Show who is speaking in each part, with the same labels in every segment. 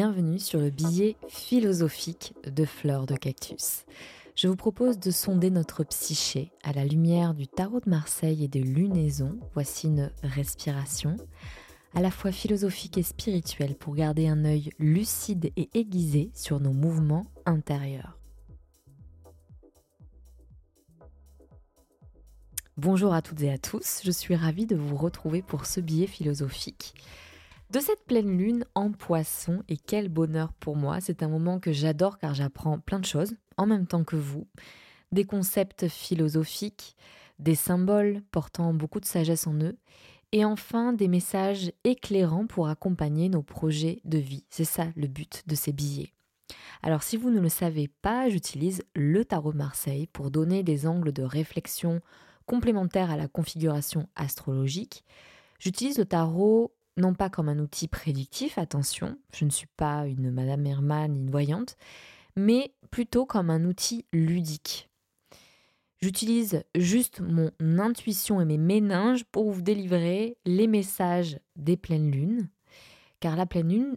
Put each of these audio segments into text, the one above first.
Speaker 1: Bienvenue sur le billet philosophique de Fleurs de Cactus. Je vous propose de sonder notre psyché à la lumière du tarot de Marseille et des lunaisons. Voici une respiration à la fois philosophique et spirituelle pour garder un œil lucide et aiguisé sur nos mouvements intérieurs. Bonjour à toutes et à tous, je suis ravie de vous retrouver pour ce billet philosophique de cette pleine lune en poisson et quel bonheur pour moi. C'est un moment que j'adore car j'apprends plein de choses en même temps que vous. Des concepts philosophiques, des symboles portant beaucoup de sagesse en eux et enfin des messages éclairants pour accompagner nos projets de vie. C'est ça le but de ces billets. Alors si vous ne le savez pas, j'utilise le tarot de Marseille pour donner des angles de réflexion complémentaires à la configuration astrologique. J'utilise le tarot non pas comme un outil prédictif, attention, je ne suis pas une Madame Herman une voyante, mais plutôt comme un outil ludique. J'utilise juste mon intuition et mes méninges pour vous délivrer les messages des pleines lunes, car la pleine lune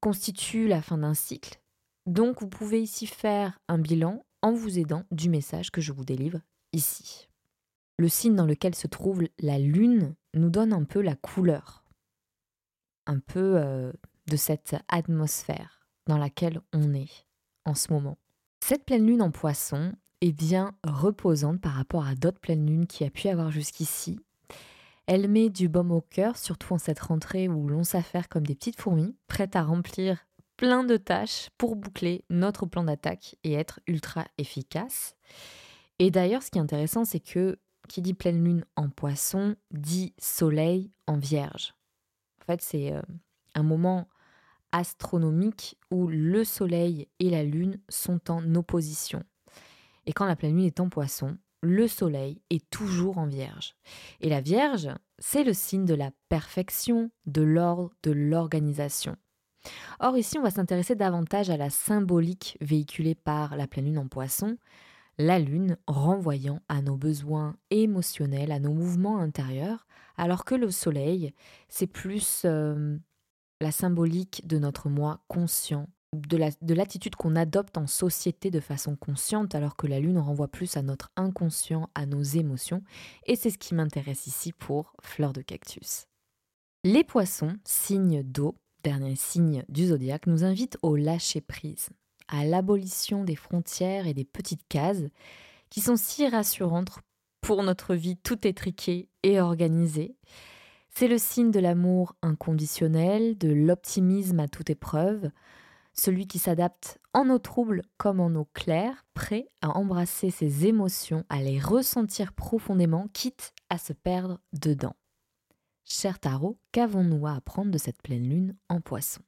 Speaker 1: constitue la fin d'un cycle, donc vous pouvez ici faire un bilan en vous aidant du message que je vous délivre ici. Le signe dans lequel se trouve la lune nous donne un peu la couleur, un peu euh, de cette atmosphère dans laquelle on est en ce moment. Cette pleine lune en poisson est bien reposante par rapport à d'autres pleines lunes qui a pu avoir jusqu'ici. Elle met du baume au cœur, surtout en cette rentrée où l'on s'affaire comme des petites fourmis, prêtes à remplir plein de tâches pour boucler notre plan d'attaque et être ultra efficace. Et d'ailleurs, ce qui est intéressant, c'est que qui dit pleine lune en poisson dit soleil en vierge. En fait, c'est euh, un moment astronomique où le soleil et la lune sont en opposition. Et quand la pleine lune est en poisson, le soleil est toujours en vierge. Et la vierge, c'est le signe de la perfection, de l'ordre, de l'organisation. Or ici, on va s'intéresser davantage à la symbolique véhiculée par la pleine lune en poisson, la Lune renvoyant à nos besoins émotionnels, à nos mouvements intérieurs, alors que le Soleil, c'est plus euh, la symbolique de notre moi conscient, de l'attitude qu'on adopte en société de façon consciente, alors que la Lune renvoie plus à notre inconscient, à nos émotions, et c'est ce qui m'intéresse ici pour Fleur de Cactus. Les poissons, signe d'eau, dernier signe du zodiaque, nous invitent au lâcher-prise à l'abolition des frontières et des petites cases qui sont si rassurantes pour notre vie tout étriquée et organisée. C'est le signe de l'amour inconditionnel, de l'optimisme à toute épreuve, celui qui s'adapte en eau troubles comme en eau claire, prêt à embrasser ses émotions, à les ressentir profondément, quitte à se perdre dedans. Cher Tarot, qu'avons-nous à apprendre de cette pleine lune en poisson?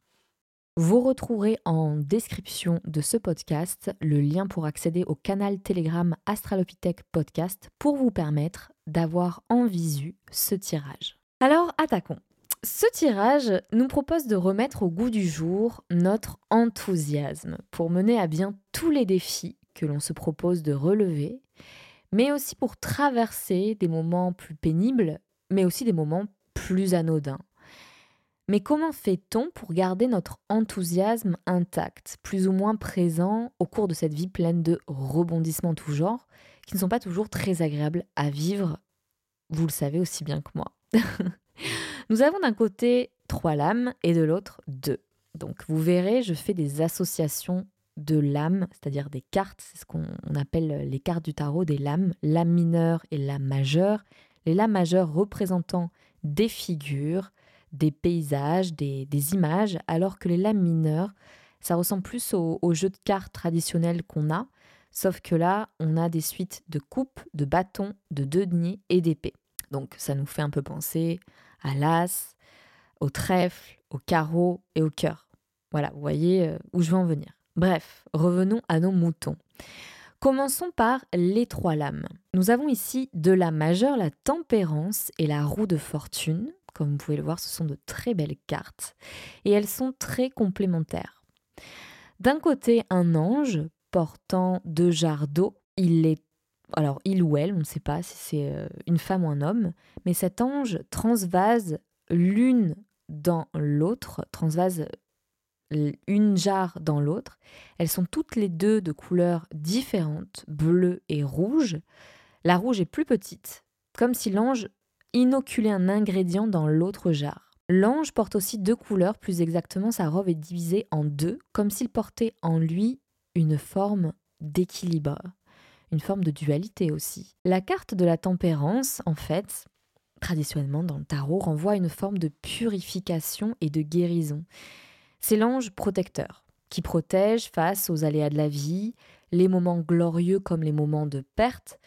Speaker 1: Vous retrouverez en description de ce podcast le lien pour accéder au canal Telegram Astralopithèque Podcast pour vous permettre d'avoir en visu ce tirage. Alors attaquons. Ce tirage nous propose de remettre au goût du jour notre enthousiasme pour mener à bien tous les défis que l'on se propose de relever, mais aussi pour traverser des moments plus pénibles, mais aussi des moments plus anodins mais comment fait-on pour garder notre enthousiasme intact, plus ou moins présent au cours de cette vie pleine de rebondissements tout genre, qui ne sont pas toujours très agréables à vivre, vous le savez aussi bien que moi? Nous avons d'un côté trois lames et de l'autre deux. Donc vous verrez, je fais des associations de lames, c'est-à-dire des cartes, c'est ce qu'on appelle les cartes du tarot des lames, lame mineure et lame majeure. Les lames majeures représentant des figures, des paysages, des, images, alors que les lames mineures, ça ressemble plus au, jeu de cartes traditionnel qu'on a, sauf que là, on a des suites de coupes, de bâtons, de deux deniers et d'épées. Donc ça nous fait un peu penser à l'as, au trèfle, au carreau et au cœur. Voilà, vous voyez euh, où je veux en venir. Bref, revenons à nos moutons. Commençons par les trois lames. Nous avons ici de la majeure, la tempérance et la roue de fortune, comme vous pouvez le voir, ce sont de très belles cartes et elles sont très complémentaires. D'un côté, un ange portant deux jarres d'eau. Il est alors il ou elle, on ne sait pas si c'est euh, une femme ou un homme, mais cet ange transvase l'une dans l'autre, transvase une jarre dans l'autre. Elles sont toutes les deux de couleurs différentes, bleu et rouge. La rouge est plus petite, comme si l'ange inoculait un ingrédient dans l'autre jarre. L'ange porte aussi deux couleurs, plus exactement sa robe est divisée en deux, comme s'il portait en lui une forme d'équilibre, une forme de dualité aussi. La carte de la tempérance, en fait, traditionnellement dans le tarot, renvoie à une forme de purification et de guérison. C'est l'ange protecteur qui protège face aux aléas de la vie, les moments glorieux comme les moments de perte,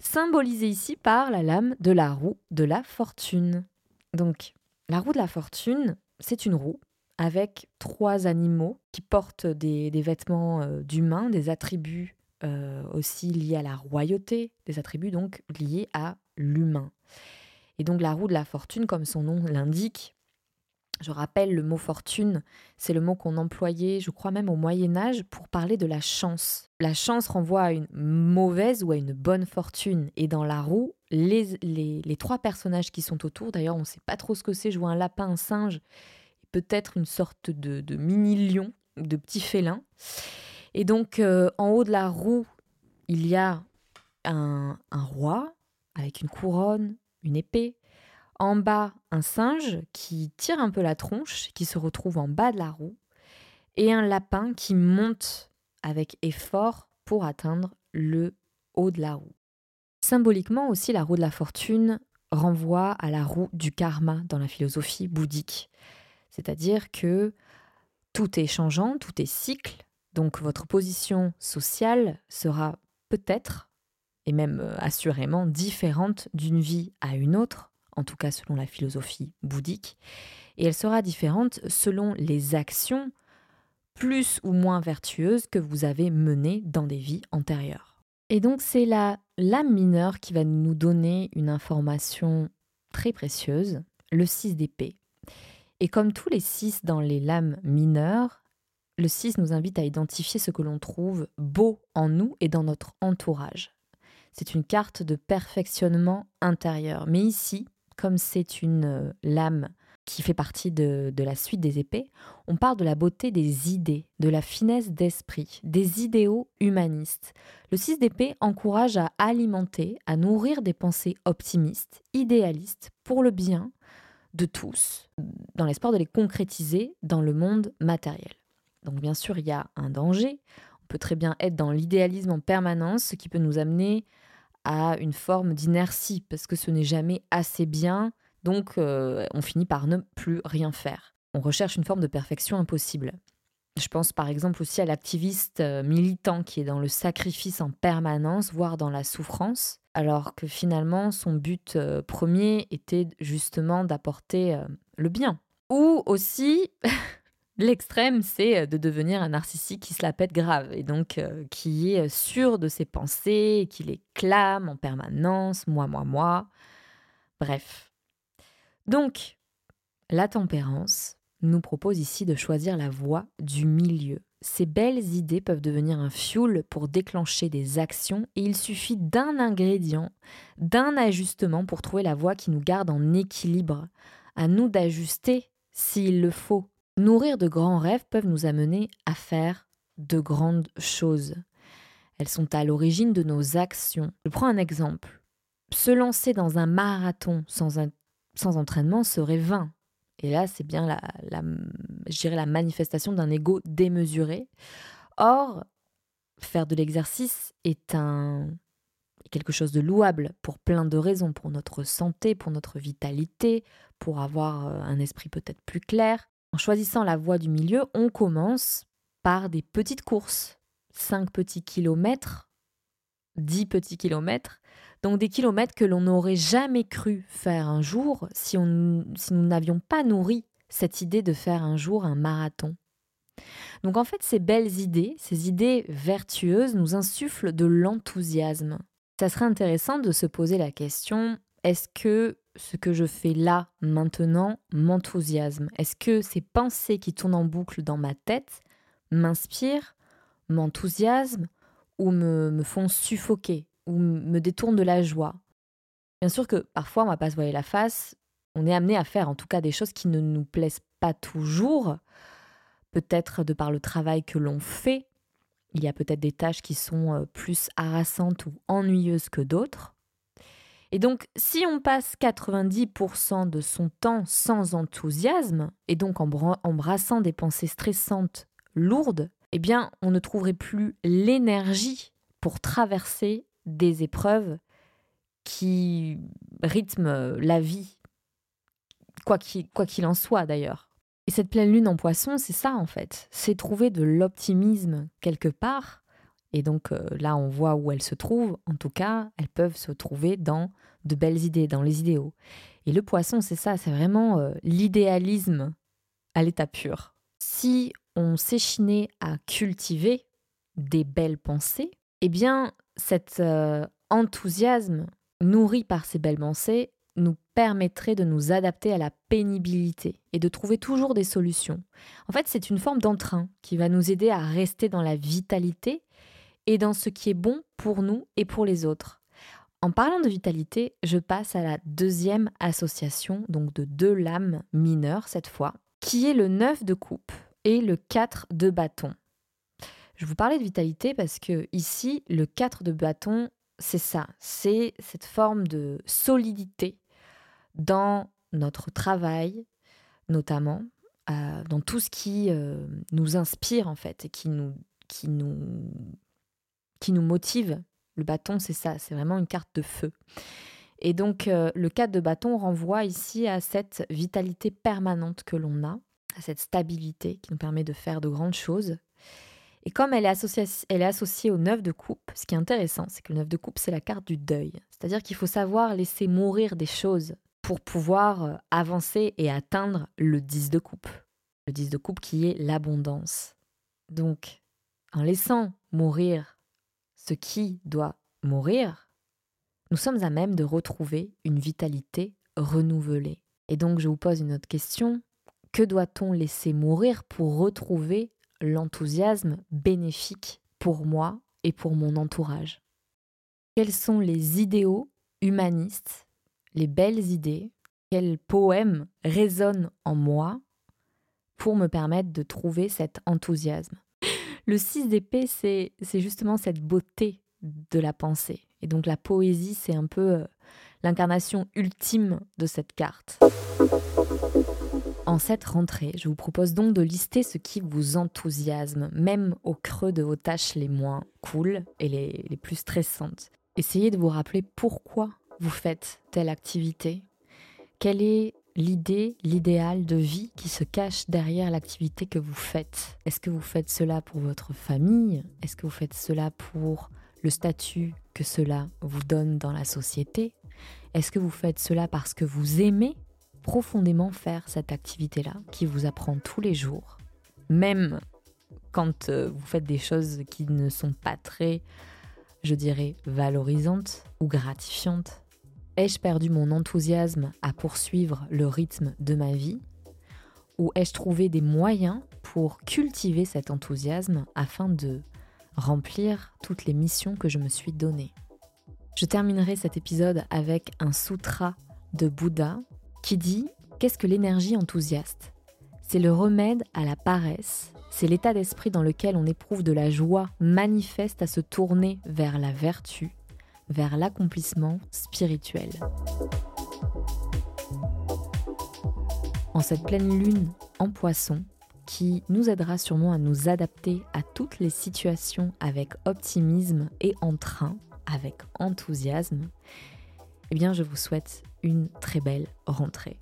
Speaker 1: symbolisés ici par la lame de la roue de la fortune. Donc, la roue de la fortune, c'est une roue avec trois animaux qui portent des, vêtements euh, d'humains, des attributs euh, aussi liés à la royauté, des attributs donc liés à l'humain. Et donc la roue de la fortune, comme son nom l'indique, je rappelle, le mot fortune, c'est le mot qu'on employait, je crois même au Moyen Âge, pour parler de la chance. La chance renvoie à une mauvaise ou à une bonne fortune. Et dans la roue, les, les, trois personnages qui sont autour, d'ailleurs on ne sait pas trop ce que c'est, je vois un lapin, un singe, peut-être une sorte de, mini-lion, de petit félin. Et donc euh, en haut de la roue, il y a un roi avec une couronne, une épée, en bas, un singe qui tire un peu la tronche, qui se retrouve en bas de la roue, et un lapin qui monte avec effort pour atteindre le haut de la roue. Symboliquement aussi, la roue de la fortune renvoie à la roue du karma dans la philosophie bouddhique. C'est-à-dire que tout est changeant, tout est cycle, donc votre position sociale sera peut-être, et même euh, assurément, différente d'une vie à une autre en tout cas selon la philosophie bouddhique, et elle sera différente selon les actions plus ou moins vertueuses que vous avez menées dans des vies antérieures. Et donc c'est la lame mineure qui va nous donner une information très précieuse, le 6 d'épée. Et comme tous les 6 dans les lames mineures, le 6 nous invite à identifier ce que l'on trouve beau en nous et dans notre entourage. C'est une carte de perfectionnement intérieur. Mais ici, comme c'est une euh, lame qui fait partie de, la suite des épées, on parle de la beauté des idées, de la finesse d'esprit, des idéaux humanistes. Le 6 d'épée encourage à alimenter, à nourrir des pensées optimistes, idéalistes, pour le bien de tous, dans l'espoir de les concrétiser dans le monde matériel. Donc bien sûr, il y a un danger. On peut très bien être dans l'idéalisme en permanence, ce qui peut nous amener à une forme d'inertie parce que ce n'est jamais assez bien, donc euh, on finit par ne plus rien faire. On recherche une forme de perfection impossible. Je pense par exemple aussi à l'activiste euh, militant qui est dans le sacrifice en permanence, voire dans la souffrance, alors que finalement son but euh, premier était justement d'apporter le bien. Ou aussi L'extrême, c'est euh, de devenir un narcissique qui se la pète grave et donc euh, qui est euh, sûr de ses pensées, qui les clame en permanence, moi, moi, moi. Bref. Donc, la tempérance nous propose ici de choisir la voie du milieu. Ces belles idées peuvent devenir un fioul pour déclencher des actions et il suffit d'un ingrédient, d'un ajustement pour trouver la voie qui nous garde en équilibre. À nous d'ajuster s'il le faut Nourrir de grands rêves peuvent nous amener à faire de grandes choses. Elles sont à l'origine de nos actions. Je prends un exemple. Se lancer dans un marathon sans, entraînement serait vain. Et là, c'est bien la, la, la manifestation d'un ego démesuré. Or, faire de l'exercice est quelque chose de louable pour plein de raisons, pour notre santé, pour notre vitalité, pour avoir euh, un esprit peut-être plus clair. En choisissant la voie du milieu, on commence par des petites courses. 5 petits kilomètres, 10 petits kilomètres, donc des kilomètres que l'on n'aurait jamais cru faire un jour si, si nous n'avions pas nourri cette idée de faire un jour un marathon. Donc en fait, ces belles idées, ces idées vertueuses nous insufflent de l'enthousiasme. Ça serait intéressant de se poser la question, est-ce que ce que je fais là, maintenant, m'enthousiasme? Est-ce que ces pensées qui tournent en boucle dans ma tête m'inspirent, m'enthousiasment ou me, font suffoquer ou me détournent de la joie? Bien sûr que parfois on va pas se voiler la face, on est amené à faire en tout cas des choses qui ne nous plaisent pas toujours peut-être de par le travail que l'on fait. Il y a peut-être des tâches qui sont euh, plus harassantes ou ennuyeuses que d'autres. Et donc, si on passe 90% de son temps sans enthousiasme, et donc en, brassant des pensées stressantes, lourdes, eh bien, on ne trouverait plus l'énergie pour traverser des épreuves qui rythment la vie, quoi qu'il en soit d'ailleurs. Et cette pleine lune en poisson, c'est ça en fait. C'est trouver de l'optimisme quelque part. Et donc euh, là, on voit où elles se trouvent. En tout cas, elles peuvent se trouver dans de belles idées, dans les idéaux. Et le poisson, c'est ça, c'est vraiment euh, l'idéalisme à l'état pur. Si on s'échinait à cultiver des belles pensées, eh bien, cet euh, enthousiasme nourri par ces belles pensées nous permettrait de nous adapter à la pénibilité et de trouver toujours des solutions. En fait, c'est une forme d'entrain qui va nous aider à rester dans la vitalité et dans ce qui est bon pour nous et pour les autres. En parlant de vitalité, je passe à la deuxième association, donc de deux lames mineures cette fois, qui est le 9 de coupe et le 4 de bâton. Je vous parlais de vitalité parce que ici, le 4 de bâton, c'est ça, c'est cette forme de solidité dans notre travail, notamment, euh, dans tout ce qui euh, nous inspire en fait et qui nous, qui nous, qui nous motive. Le bâton, c'est ça, c'est vraiment une carte de feu. Et donc, euh, le 4 de bâton renvoie ici à cette vitalité permanente que l'on a, à cette stabilité qui nous permet de faire de grandes choses. Et comme elle est, associée, elle est associée au 9 de coupe, ce qui est intéressant, c'est que le 9 de coupe, c'est la carte du deuil. C'est-à-dire qu'il faut savoir laisser mourir des choses pour pouvoir euh, avancer et atteindre le 10 de coupe. Le 10 de coupe qui est l'abondance. Donc, en laissant mourir ce qui doit mourir, nous sommes à même de retrouver une vitalité renouvelée. Et donc, je vous pose une autre question. Que doit-on laisser mourir pour retrouver l'enthousiasme bénéfique pour moi et pour mon entourage? Quels sont les idéaux humanistes les belles idées, quels poèmes résonnent en moi pour me permettre de trouver cet enthousiasme? Le 6 d'épée, c'est justement cette beauté de la pensée. Et donc la poésie, c'est un peu euh, l'incarnation ultime de cette carte. En cette rentrée, je vous propose donc de lister ce qui vous enthousiasme, même au creux de vos tâches les moins cool et les, les plus stressantes. Essayez de vous rappeler pourquoi vous faites telle activité Quelle est l'idée, l'idéal de vie qui se cache derrière l'activité que vous faites. Est-ce que vous faites cela pour votre famille? Est-ce que vous faites cela pour le statut que cela vous donne dans la société? Est-ce que vous faites cela parce que vous aimez profondément faire cette activité-là qui vous apprend tous les jours, même quand euh, vous faites des choses qui ne sont pas très, je dirais, valorisantes ou gratifiantes Ai-je perdu mon enthousiasme à poursuivre le rythme de ma vie Ou ai-je trouvé des moyens pour cultiver cet enthousiasme afin de remplir toutes les missions que je me suis données Je terminerai cet épisode avec un sutra de Bouddha qui dit Qu'est-ce que l'énergie enthousiaste? C'est le remède à la paresse, c'est l'état d'esprit dans lequel on éprouve de la joie manifeste à se tourner vers la vertu vers l'accomplissement spirituel. En cette pleine lune en poisson, qui nous aidera sûrement à nous adapter à toutes les situations avec optimisme et entrain, avec enthousiasme, eh bien je vous souhaite une très belle rentrée.